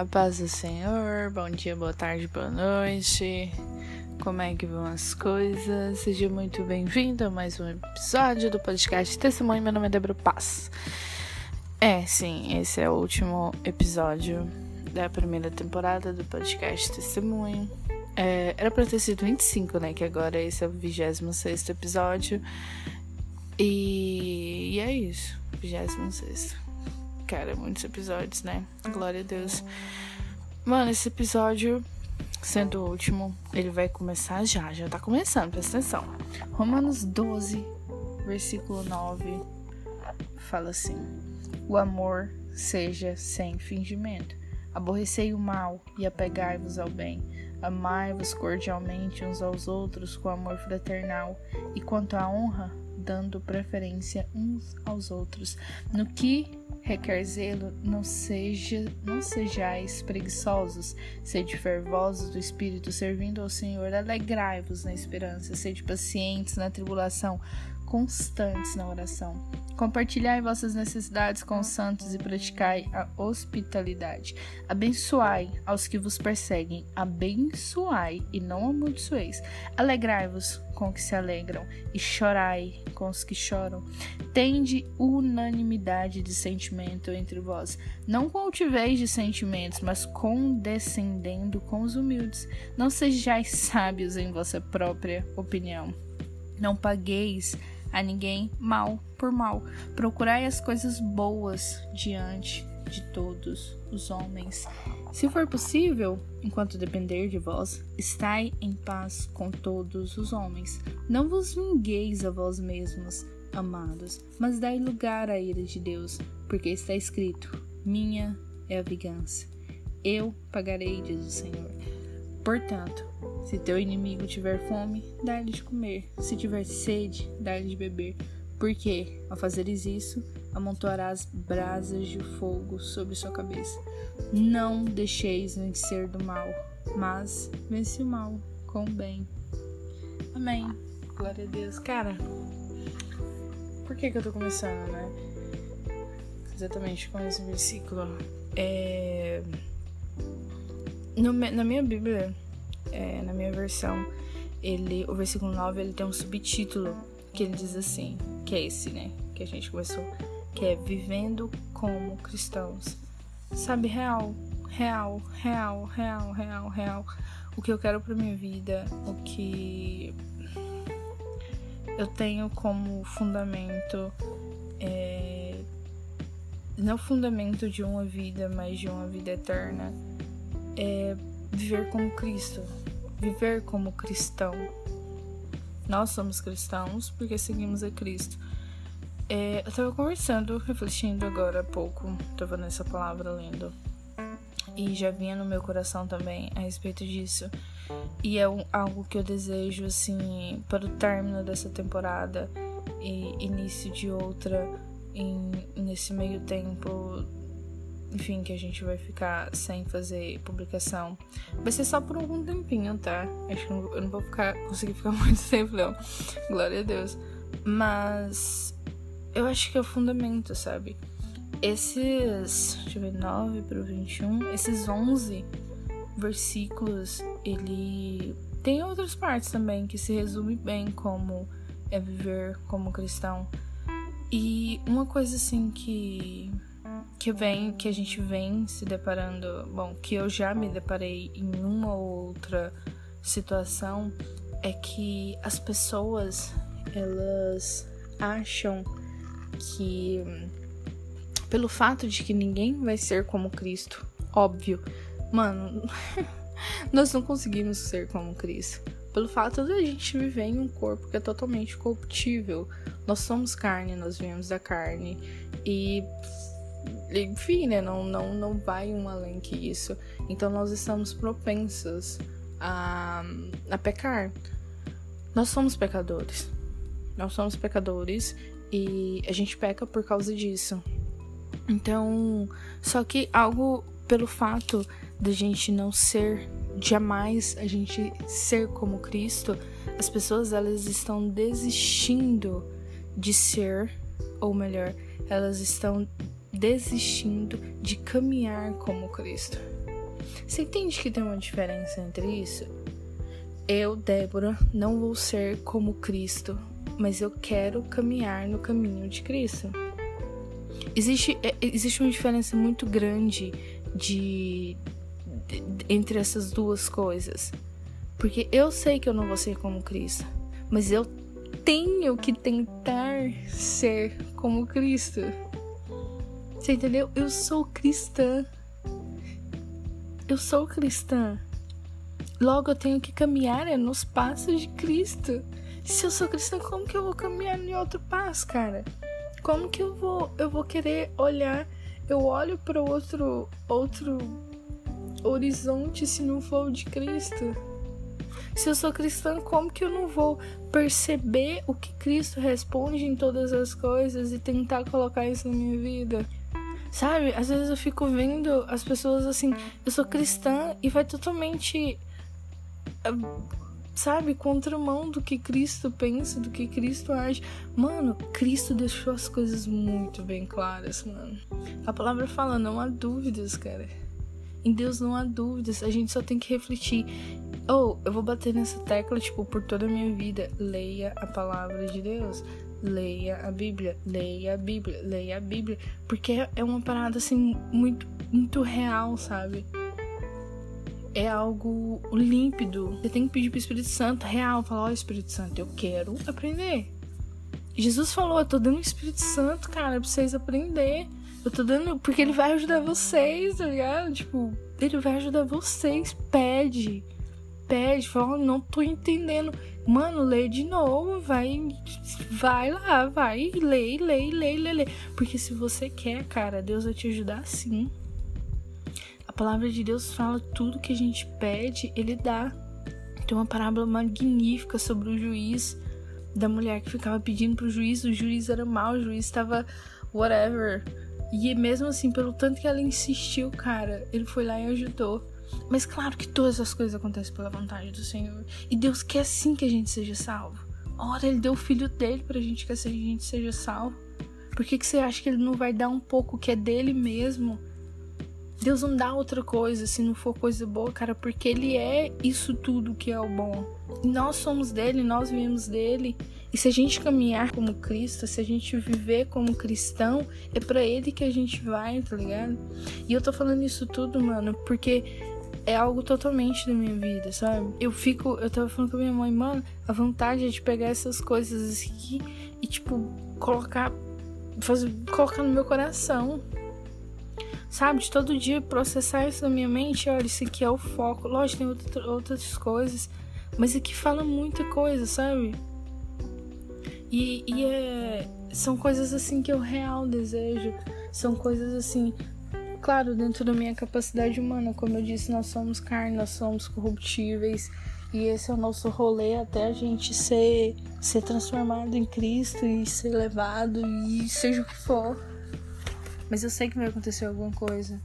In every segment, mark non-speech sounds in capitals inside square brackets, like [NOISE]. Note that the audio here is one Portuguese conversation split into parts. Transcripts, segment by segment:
a paz do Senhor, bom dia, boa tarde, boa noite. Como é que vão as coisas? Seja muito bem-vindo a mais um episódio do podcast Testemunho. Meu nome é Débora Paz. É, sim, esse é o último episódio da primeira temporada do podcast Testemunho. É, era pra ter sido 25, né? Que agora esse é o 26 episódio. E, e é isso, 26. Cara, muitos episódios, né? Glória a Deus. Mano, esse episódio, sendo o último, ele vai começar já. Já tá começando, presta atenção. Romanos 12, versículo 9, fala assim: O amor seja sem fingimento. Aborrecei o mal e apegai-vos ao bem. Amai-vos cordialmente uns aos outros com amor fraternal. E quanto à honra, dando preferência uns aos outros. No que requer zelo, não seja, não sejais preguiçosos, sede fervosos do espírito, servindo ao Senhor, alegrai-vos na esperança, sede pacientes na tribulação, constantes na oração. Compartilhai vossas necessidades com os santos e praticai a hospitalidade. Abençoai aos que vos perseguem, abençoai e não amaldiçoeis. Alegrai-vos com os que se alegram e chorai com os que choram. Tende unanimidade de sentimento entre vós. Não cultiveis de sentimentos, mas condescendendo com os humildes. Não sejais sábios em vossa própria opinião. Não pagueis a ninguém mal por mal. Procurai as coisas boas diante de todos os homens. Se for possível, enquanto depender de vós, estai em paz com todos os homens. Não vos vingueis a vós mesmos, amados, mas dai lugar à ira de Deus, porque está escrito: Minha é a vingança. Eu pagarei, diz o Senhor. Portanto, se teu inimigo tiver fome, dá-lhe de comer. Se tiver sede, dá-lhe de beber. Porque, ao fazeres isso, amontoarás brasas de fogo sobre sua cabeça. Não deixeis vencer do mal, mas vence o mal com o bem. Amém. Glória a Deus. Cara, por que, que eu tô começando, né? Exatamente com esse versículo. É no, na minha Bíblia, é, na minha versão, ele, o versículo 9 ele tem um subtítulo que ele diz assim, que é esse, né? Que a gente começou, que é Vivendo como Cristãos. Sabe, real, real, real, real, real, real. O que eu quero pra minha vida, o que eu tenho como fundamento é, não fundamento de uma vida, mas de uma vida eterna é viver como Cristo, viver como cristão. Nós somos cristãos porque seguimos a Cristo. É, eu estava conversando, refletindo agora há pouco, estava nessa palavra lendo, e já vinha no meu coração também a respeito disso. E é um, algo que eu desejo, assim, para o término dessa temporada e início de outra, em, nesse meio tempo enfim, que a gente vai ficar sem fazer publicação. Vai ser só por algum tempinho, tá? Acho que eu não vou ficar, conseguir ficar [LAUGHS] muito tempo, não. Glória a Deus. Mas eu acho que é o fundamento, sabe? Esses, deixa eu ver, 9 para o 21, esses 11 versículos, ele tem outras partes também que se resume bem como é viver como cristão. E uma coisa assim que que vem que a gente vem se deparando, bom, que eu já me deparei em uma ou outra situação é que as pessoas elas acham que pelo fato de que ninguém vai ser como Cristo, óbvio, mano, [LAUGHS] nós não conseguimos ser como Cristo. Pelo fato de a gente viver em um corpo que é totalmente corruptível. Nós somos carne, nós viemos da carne. E enfim, né? Não, não, não vai um além que isso. Então nós estamos propensos a, a pecar. Nós somos pecadores. Nós somos pecadores e a gente peca por causa disso. Então, só que algo pelo fato de a gente não ser jamais a gente ser como Cristo, as pessoas elas estão desistindo de ser, ou melhor, elas estão desistindo de caminhar como Cristo. Você entende que tem uma diferença entre isso? Eu, Débora, não vou ser como Cristo, mas eu quero caminhar no caminho de Cristo. Existe, é, existe uma diferença muito grande de, de, entre essas duas coisas. Porque eu sei que eu não vou ser como Cristo, mas eu tenho que tentar ser como Cristo. Você entendeu? Eu sou cristã. Eu sou cristã. Logo eu tenho que caminhar é, nos passos de Cristo. Se eu sou cristã, como que eu vou caminhar em outro passo, cara? Como que eu vou eu vou querer olhar? Eu olho para outro outro horizonte se não for o de Cristo. Se eu sou cristã, como que eu não vou perceber o que Cristo responde em todas as coisas e tentar colocar isso na minha vida? Sabe? Às vezes eu fico vendo as pessoas assim, eu sou cristã e vai totalmente ah, sabe, contramão do que Cristo pensa, do que Cristo age. Mano, Cristo deixou as coisas muito bem claras, mano. A palavra fala, não há dúvidas, cara. Em Deus não há dúvidas, a gente só tem que refletir. Ou, oh, eu vou bater nessa tecla, tipo, por toda a minha vida. Leia a palavra de Deus. Leia a Bíblia, leia a Bíblia, leia a Bíblia. Porque é uma parada, assim, muito, muito real, sabe? É algo límpido. Você tem que pedir pro Espírito Santo real. Falar, ó, oh, Espírito Santo, eu quero aprender. Jesus falou, eu tô dando o Espírito Santo, cara, pra vocês aprender. Eu tô dando. Porque ele vai ajudar vocês, tá ligado? Tipo, ele vai ajudar vocês. Pede. Pede. Fala, não tô entendendo. Mano, lê de novo. Vai. Vai lá, vai. Lê, lê, lê, lê, lê. Porque se você quer, cara, Deus vai te ajudar sim. A palavra de Deus fala tudo que a gente pede, ele dá. Tem uma parábola magnífica sobre o juiz da mulher que ficava pedindo pro juiz, o juiz era mau, o juiz estava whatever e mesmo assim, pelo tanto que ela insistiu, cara, ele foi lá e ajudou. Mas claro que todas as coisas acontecem pela vontade do Senhor. E Deus quer sim que a gente seja salvo. Ora, ele deu o filho dele pra gente que a gente seja salvo. Por que, que você acha que ele não vai dar um pouco que é dele mesmo? Deus não dá outra coisa se não for coisa boa, cara, porque ele é isso tudo que é o bom. E nós somos dele, nós viemos dele. E se a gente caminhar como Cristo, se a gente viver como cristão, é para ele que a gente vai, tá ligado? E eu tô falando isso tudo, mano, porque é algo totalmente da minha vida, sabe? Eu fico, eu tava falando com a minha mãe, mano, a vontade é de pegar essas coisas aqui e tipo colocar fazer, colocar no meu coração. Sabe, de todo dia processar isso na minha mente, olha, isso aqui é o foco. Lógico, tem outra, outras coisas, mas aqui fala muita coisa, sabe? E, e é, são coisas assim que eu real desejo. São coisas assim, claro, dentro da minha capacidade humana. Como eu disse, nós somos carne, nós somos corruptíveis. E esse é o nosso rolê até a gente ser, ser transformado em Cristo e ser levado e seja o que for. Mas eu sei que vai acontecer alguma coisa.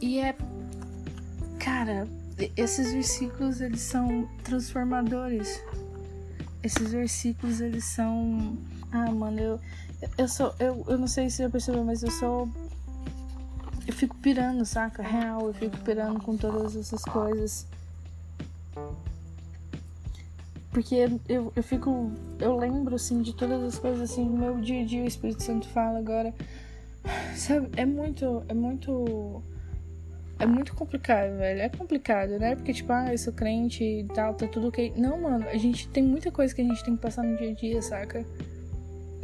E é. Cara, esses versículos eles são transformadores esses versículos, eles são. Ah, mano, eu. Eu sou. Eu, eu não sei se já percebeu, mas eu sou. Eu fico pirando, saca? Real, eu fico pirando com todas essas coisas. Porque eu, eu fico. Eu lembro, assim, de todas as coisas, assim, do meu dia a dia, o Espírito Santo fala agora. Sabe? É muito. É muito é muito complicado, velho. É complicado, né? Porque, tipo, ah, eu sou crente e tal, tá tudo ok. Não, mano, a gente tem muita coisa que a gente tem que passar no dia a dia, saca?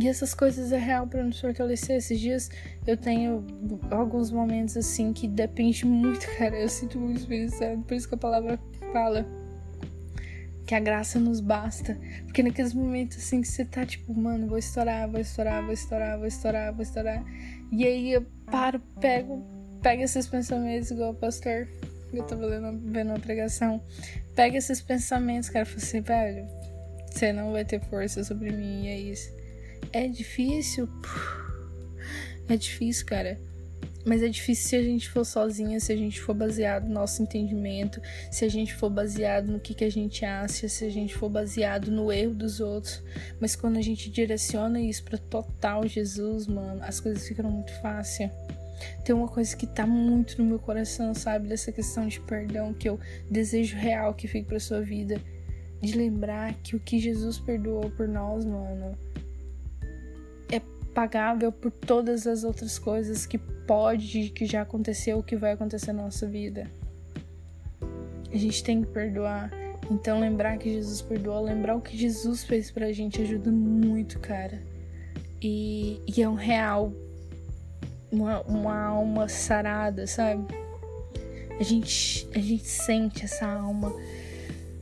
E essas coisas é real para nos fortalecer. Esses dias eu tenho alguns momentos assim que depende muito, [LAUGHS] cara. Eu sinto muito Espírito Santo. Por isso que a palavra fala que a graça nos basta. Porque naqueles momentos assim que você tá tipo, mano, vou estourar, vou estourar, vou estourar, vou estourar, vou estourar. E aí eu paro, pego pega esses pensamentos, igual o pastor, eu tava lendo, vendo uma pregação. Pega esses pensamentos, cara, e fala assim, velho, você não vai ter força sobre mim, e é isso. É difícil? É difícil, cara. Mas é difícil se a gente for sozinha, se a gente for baseado no nosso entendimento, se a gente for baseado no que, que a gente acha, se a gente for baseado no erro dos outros. Mas quando a gente direciona isso para total Jesus, mano, as coisas ficam muito fácil. tem uma coisa que tá muito no meu coração, sabe? Dessa questão de perdão que eu desejo real que fique pra sua vida. De lembrar que o que Jesus perdoou por nós, mano, pagável por todas as outras coisas que pode, que já aconteceu, que vai acontecer na nossa vida. A gente tem que perdoar. Então, lembrar que Jesus perdoou, lembrar o que Jesus fez pra gente ajuda muito, cara. E, e é um real, uma, uma alma sarada, sabe? A gente, a gente sente essa alma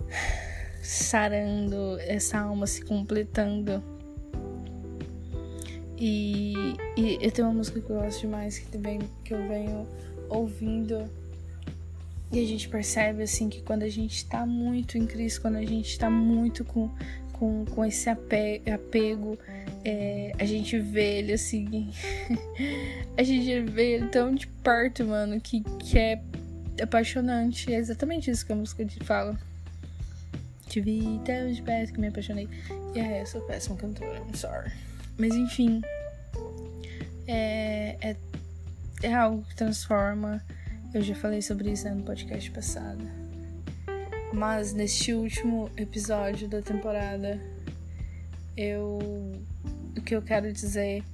[SIGHS] sarando, essa alma se completando. E, e eu tenho uma música que eu gosto demais, que também que eu venho ouvindo e a gente percebe assim que quando a gente tá muito em Cristo, quando a gente tá muito com, com, com esse apego, é, a gente vê ele assim. [LAUGHS] a gente vê ele tão de perto, mano, que, que é apaixonante. É exatamente isso que a música te fala. Te vi tão de perto que me apaixonei. E é, eu sou péssima cantora, I'm sorry. Mas enfim. É, é, é algo que transforma eu já falei sobre isso né, no podcast passado. Mas neste último episódio da temporada, eu. O que eu quero dizer,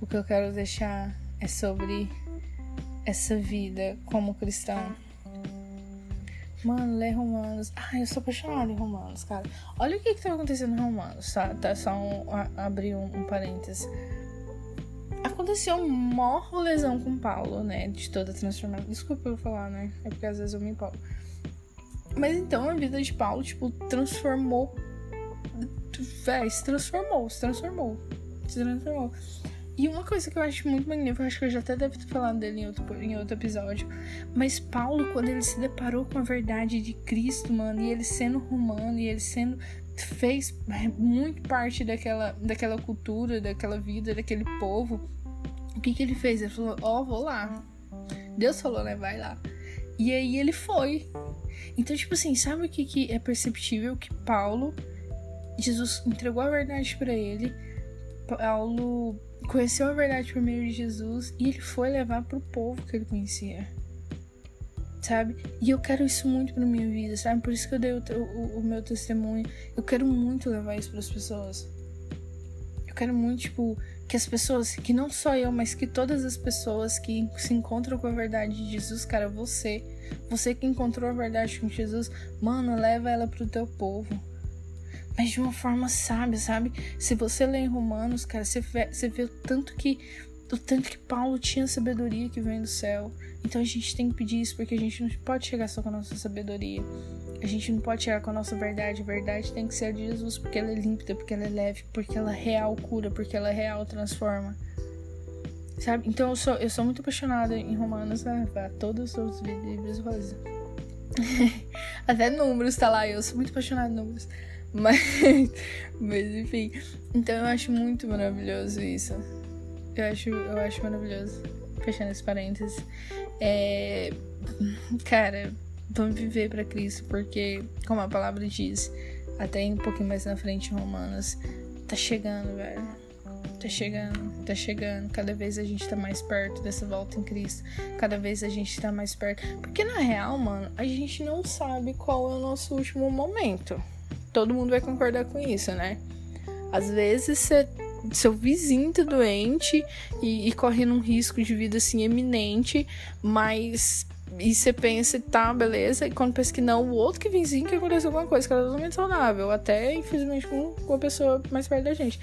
o que eu quero deixar é sobre essa vida como cristão. Mano, lê Romanos. Ai, eu sou apaixonada em Romanos, cara. Olha o que, que tá acontecendo em Romanos, tá? Tá só um, a, abrir um, um parênteses aconteceu uma lesão com Paulo, né? De toda a transformação. Desculpa eu falar, né? É porque às vezes eu me empolgo. Mas então a vida de Paulo, tipo, transformou. Véi, se transformou, se transformou. Se transformou. E uma coisa que eu acho muito magnífica, acho que eu já até deve ter falado dele em outro, em outro episódio. Mas Paulo, quando ele se deparou com a verdade de Cristo, mano, e ele sendo romano, e ele sendo. fez muito parte daquela, daquela cultura, daquela vida, daquele povo o que que ele fez? Ele falou: Ó, oh, vou lá. Deus falou, né? Vai lá. E aí ele foi. Então, tipo assim, sabe o que, que é perceptível? Que Paulo, Jesus entregou a verdade para ele. Paulo conheceu a verdade por meio de Jesus e ele foi levar pro povo que ele conhecia. Sabe? E eu quero isso muito pra minha vida, sabe? Por isso que eu dei o, o, o meu testemunho. Eu quero muito levar isso pras pessoas. Eu quero muito, tipo, que as pessoas, que não só eu, mas que todas as pessoas que se encontram com a verdade de Jesus, cara, você, você que encontrou a verdade com Jesus, mano, leva ela pro teu povo. Mas de uma forma sábia, sabe? Se você lê em Romanos, cara, você vê, você vê o tanto que o tanto que Paulo tinha sabedoria que vem do céu. Então a gente tem que pedir isso porque a gente não pode chegar só com a nossa sabedoria. A gente não pode chegar com a nossa verdade. A verdade tem que ser a de Jesus, porque ela é límpida, porque ela é leve, porque ela é real cura, porque ela é real transforma. Sabe? Então eu sou, eu sou muito apaixonada em Romanos, né? Todos os livros rosa. Até números tá lá, eu sou muito apaixonada em números. Mas, [LAUGHS] mas enfim. Então eu acho muito maravilhoso isso. Eu acho, eu acho maravilhoso. Fechando esse parênteses. É. Cara, vamos viver para Cristo, porque, como a palavra diz, até um pouquinho mais na frente em Romanos, tá chegando, velho. Tá chegando, tá chegando. Cada vez a gente tá mais perto dessa volta em Cristo. Cada vez a gente tá mais perto. Porque na real, mano, a gente não sabe qual é o nosso último momento. Todo mundo vai concordar com isso, né? Às vezes você seu vizinho tá doente e, e correndo um risco de vida assim eminente, mas e você pensa, tá, beleza, e quando pensa que não, o outro que vizinho que aconteceu alguma coisa, que era totalmente saudável, até infelizmente com, com a pessoa mais perto da gente.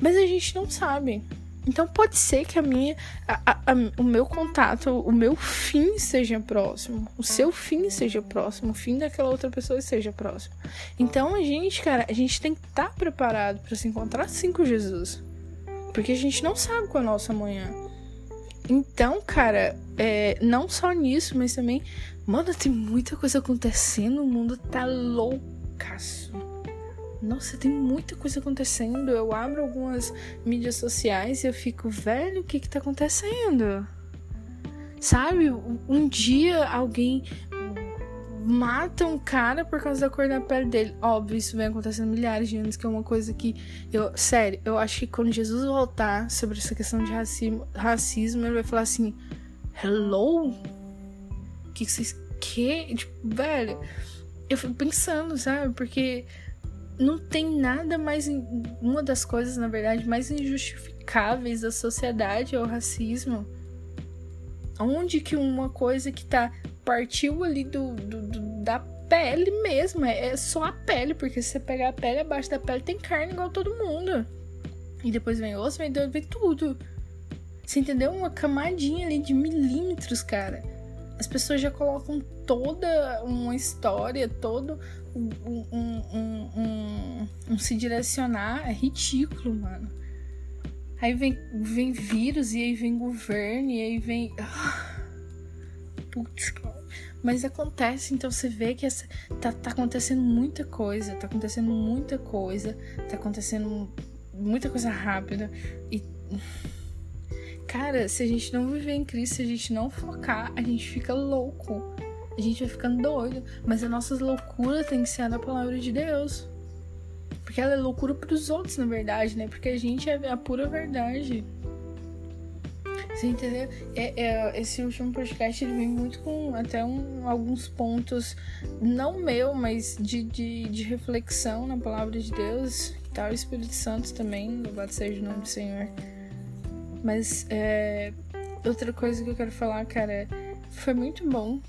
Mas a gente não sabe. Então pode ser que a minha, a, a, a, o meu contato, o meu fim seja próximo, o seu fim seja próximo, o fim daquela outra pessoa seja próximo. Então a gente, cara, a gente tem que estar tá preparado para se encontrar sim com Jesus, porque a gente não sabe qual é a nossa amanhã. Então, cara, é, não só nisso, mas também, mano, tem muita coisa acontecendo, o mundo tá loucaço. Nossa, tem muita coisa acontecendo. Eu abro algumas mídias sociais e eu fico, velho, o que que tá acontecendo? Sabe, um dia alguém mata um cara por causa da cor da pele dele. Óbvio, isso vem acontecendo milhares de anos, que é uma coisa que eu, sério, eu acho que quando Jesus voltar sobre essa questão de racismo, racismo ele vai falar assim: Hello? Que, que vocês querem? Tipo, velho, eu fico pensando, sabe? Porque não tem nada mais. Uma das coisas, na verdade, mais injustificáveis da sociedade é o racismo. Onde que uma coisa que tá. partiu ali do, do, do da pele mesmo, é, é só a pele, porque se você pegar a pele, abaixo da pele tem carne igual todo mundo. E depois vem osso, vem vem tudo. Você entendeu? Uma camadinha ali de milímetros, cara. As pessoas já colocam toda uma história, todo um, um, um, um, se direcionar. É ridículo, mano. Aí vem, vem vírus, e aí vem governo, e aí vem. Ah, putz, Mas acontece, então você vê que essa, tá, tá acontecendo muita coisa, tá acontecendo muita coisa, tá acontecendo muita coisa rápida. E Cara, se a gente não viver em Cristo, se a gente não focar, a gente fica louco. A gente vai ficando doido. Mas a nossa loucura tem que ser a palavra de Deus. Porque ela é loucura pros outros, na verdade, né? Porque a gente é a pura verdade. Você entendeu? É, é, esse último podcast ele vem muito com até um, alguns pontos, não meu, mas de, de, de reflexão na palavra de Deus. Tal, o Espírito Santo também, louvado seja o nome do Senhor. Mas é, outra coisa que eu quero falar, cara, foi muito bom.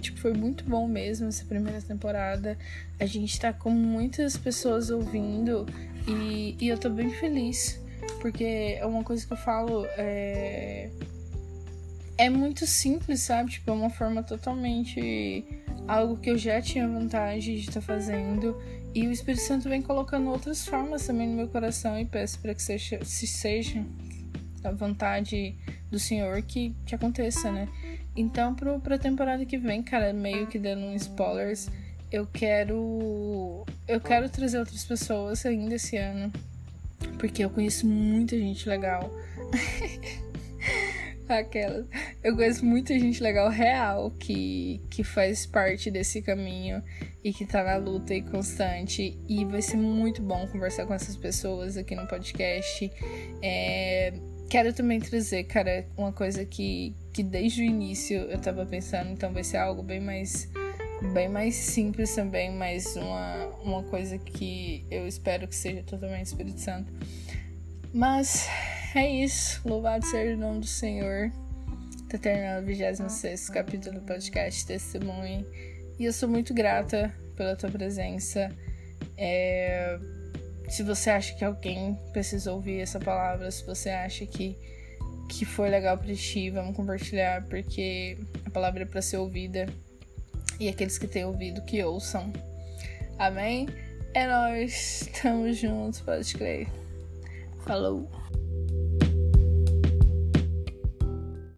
Tipo, foi muito bom mesmo essa primeira temporada. A gente tá com muitas pessoas ouvindo e, e eu tô bem feliz. Porque é uma coisa que eu falo. É, é muito simples, sabe? Tipo, é uma forma totalmente. Algo que eu já tinha vontade de estar tá fazendo. E o Espírito Santo vem colocando outras formas também no meu coração e peço para que seja, se seja a vontade do Senhor que, que aconteça, né? Então, pro, pra temporada que vem, cara, meio que dando um spoilers, eu quero. Eu quero trazer outras pessoas ainda esse ano. Porque eu conheço muita gente legal. [LAUGHS] Aquelas. Eu conheço muita gente legal real que, que faz parte desse caminho e que tá na luta e constante. E vai ser muito bom conversar com essas pessoas aqui no podcast. É Quero também trazer, cara, uma coisa que, que desde o início eu tava pensando, então vai ser algo bem mais bem mais simples também, mas uma, uma coisa que eu espero que seja totalmente Espírito Santo. Mas é isso. Louvado seja o nome do Senhor. Tá terminando o 26 capítulo do podcast Testemunho. E eu sou muito grata pela tua presença. É se você acha que alguém precisa ouvir essa palavra, se você acha que, que foi legal para ti, vamos compartilhar, porque a palavra é para ser ouvida e aqueles que têm ouvido que ouçam. Amém? É nós, estamos juntos, pode crer. Falou!